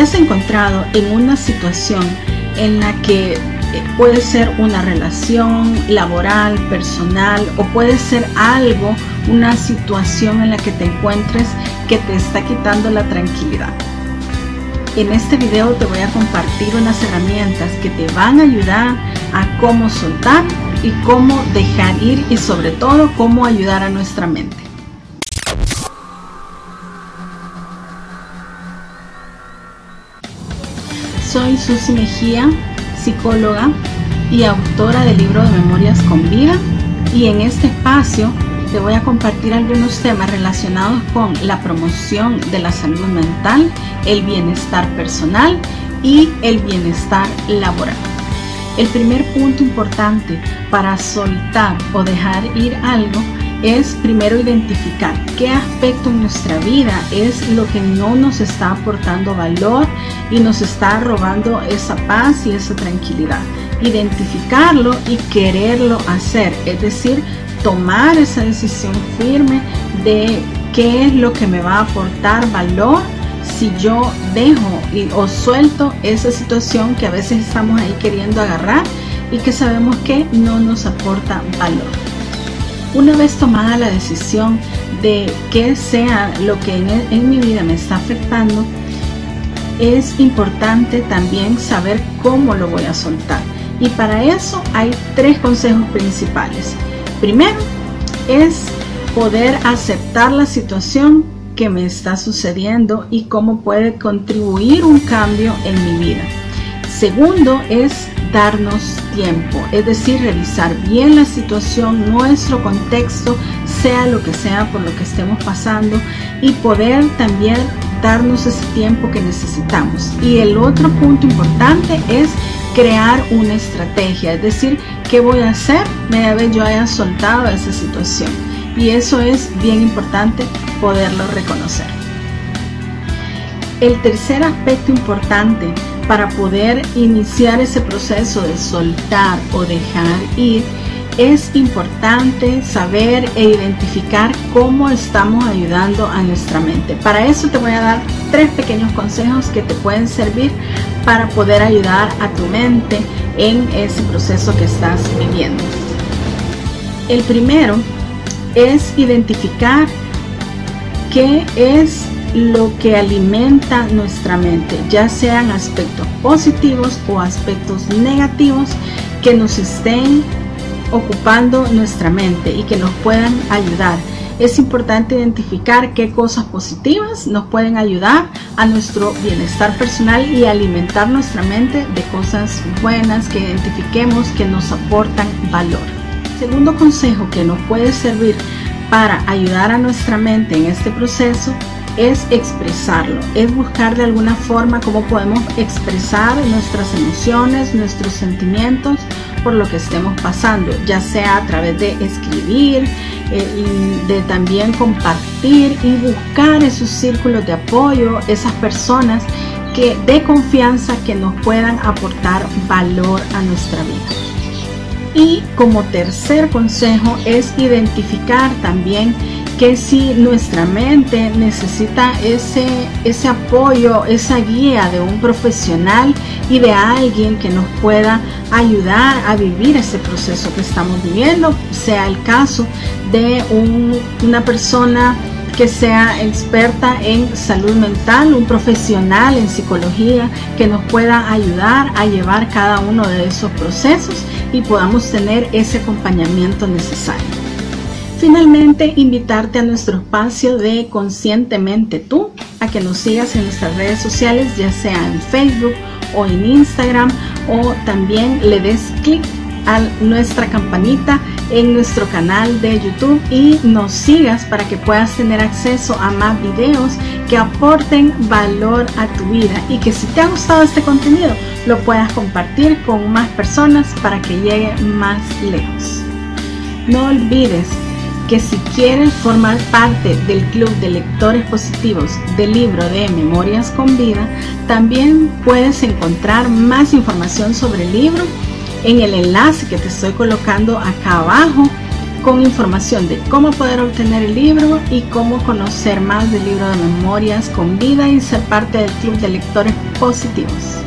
has encontrado en una situación en la que puede ser una relación laboral, personal o puede ser algo, una situación en la que te encuentres que te está quitando la tranquilidad. En este video te voy a compartir unas herramientas que te van a ayudar a cómo soltar y cómo dejar ir y sobre todo cómo ayudar a nuestra mente. Soy Susi Mejía, psicóloga y autora del libro de Memorias con Vida y en este espacio te voy a compartir algunos temas relacionados con la promoción de la salud mental, el bienestar personal y el bienestar laboral. El primer punto importante para soltar o dejar ir algo es primero identificar qué aspecto en nuestra vida es lo que no nos está aportando valor y nos está robando esa paz y esa tranquilidad. Identificarlo y quererlo hacer, es decir, tomar esa decisión firme de qué es lo que me va a aportar valor si yo dejo o suelto esa situación que a veces estamos ahí queriendo agarrar y que sabemos que no nos aporta valor. Una vez tomada la decisión de que sea lo que en, mi vida me está afectando, es importante también saber cómo lo voy a soltar. Y para eso hay tres consejos principales. Primero es poder aceptar la situación que me está sucediendo y cómo puede contribuir un cambio en mi vida. Segundo es darnos tiempo, es decir, revisar bien la situación, nuestro contexto, sea lo que sea por lo que estemos pasando y poder también darnos ese tiempo que necesitamos. Y el otro punto importante es crear una estrategia, es decir, qué voy a hacer media vez yo haya soltado esa situación. Y eso es bien importante poderlo reconocer. El tercer aspecto importante para poder iniciar ese proceso de soltar o dejar ir, es importante saber e identificar cómo estamos ayudando a nuestra mente. Para eso te voy a dar tres pequeños consejos que te pueden servir para poder ayudar a tu mente en ese proceso que estás viviendo. El primero es identificar qué es lo que alimenta nuestra mente, ya sean aspectos positivos o aspectos negativos que nos estén ocupando nuestra mente y que nos puedan ayudar. Es importante identificar qué cosas positivas nos pueden ayudar a nuestro bienestar personal y alimentar nuestra mente de cosas buenas que identifiquemos que nos aportan valor. Segundo consejo que nos puede servir para ayudar a nuestra mente en este proceso es expresarlo, es buscar de alguna forma cómo podemos expresar nuestras emociones, nuestros sentimientos por lo que estemos pasando, ya sea a través de escribir, eh, de también compartir y buscar esos círculos de apoyo, esas personas que de confianza que nos puedan aportar valor a nuestra vida. Y como tercer consejo es identificar también que si nuestra mente necesita ese, ese apoyo, esa guía de un profesional y de alguien que nos pueda ayudar a vivir ese proceso que estamos viviendo, sea el caso de una persona que sea experta en salud mental, un profesional en psicología que nos pueda ayudar a llevar cada uno de esos procesos y podamos tener ese acompañamiento necesario. Finalmente, invitarte a nuestro espacio de Conscientemente Tú, a que nos sigas en nuestras redes sociales, ya sea en Facebook o en Instagram, o también le des clic a nuestra campanita en nuestro canal de YouTube y nos sigas para que puedas tener acceso a más videos que aporten valor a tu vida y que si te ha gustado este contenido lo puedas compartir con más personas para que llegue más lejos. No olvides que si quieres formar parte del Club de Lectores Positivos del libro de Memorias con Vida, también puedes encontrar más información sobre el libro en el enlace que te estoy colocando acá abajo con información de cómo poder obtener el libro y cómo conocer más del libro de memorias con vida y ser parte del club de lectores positivos.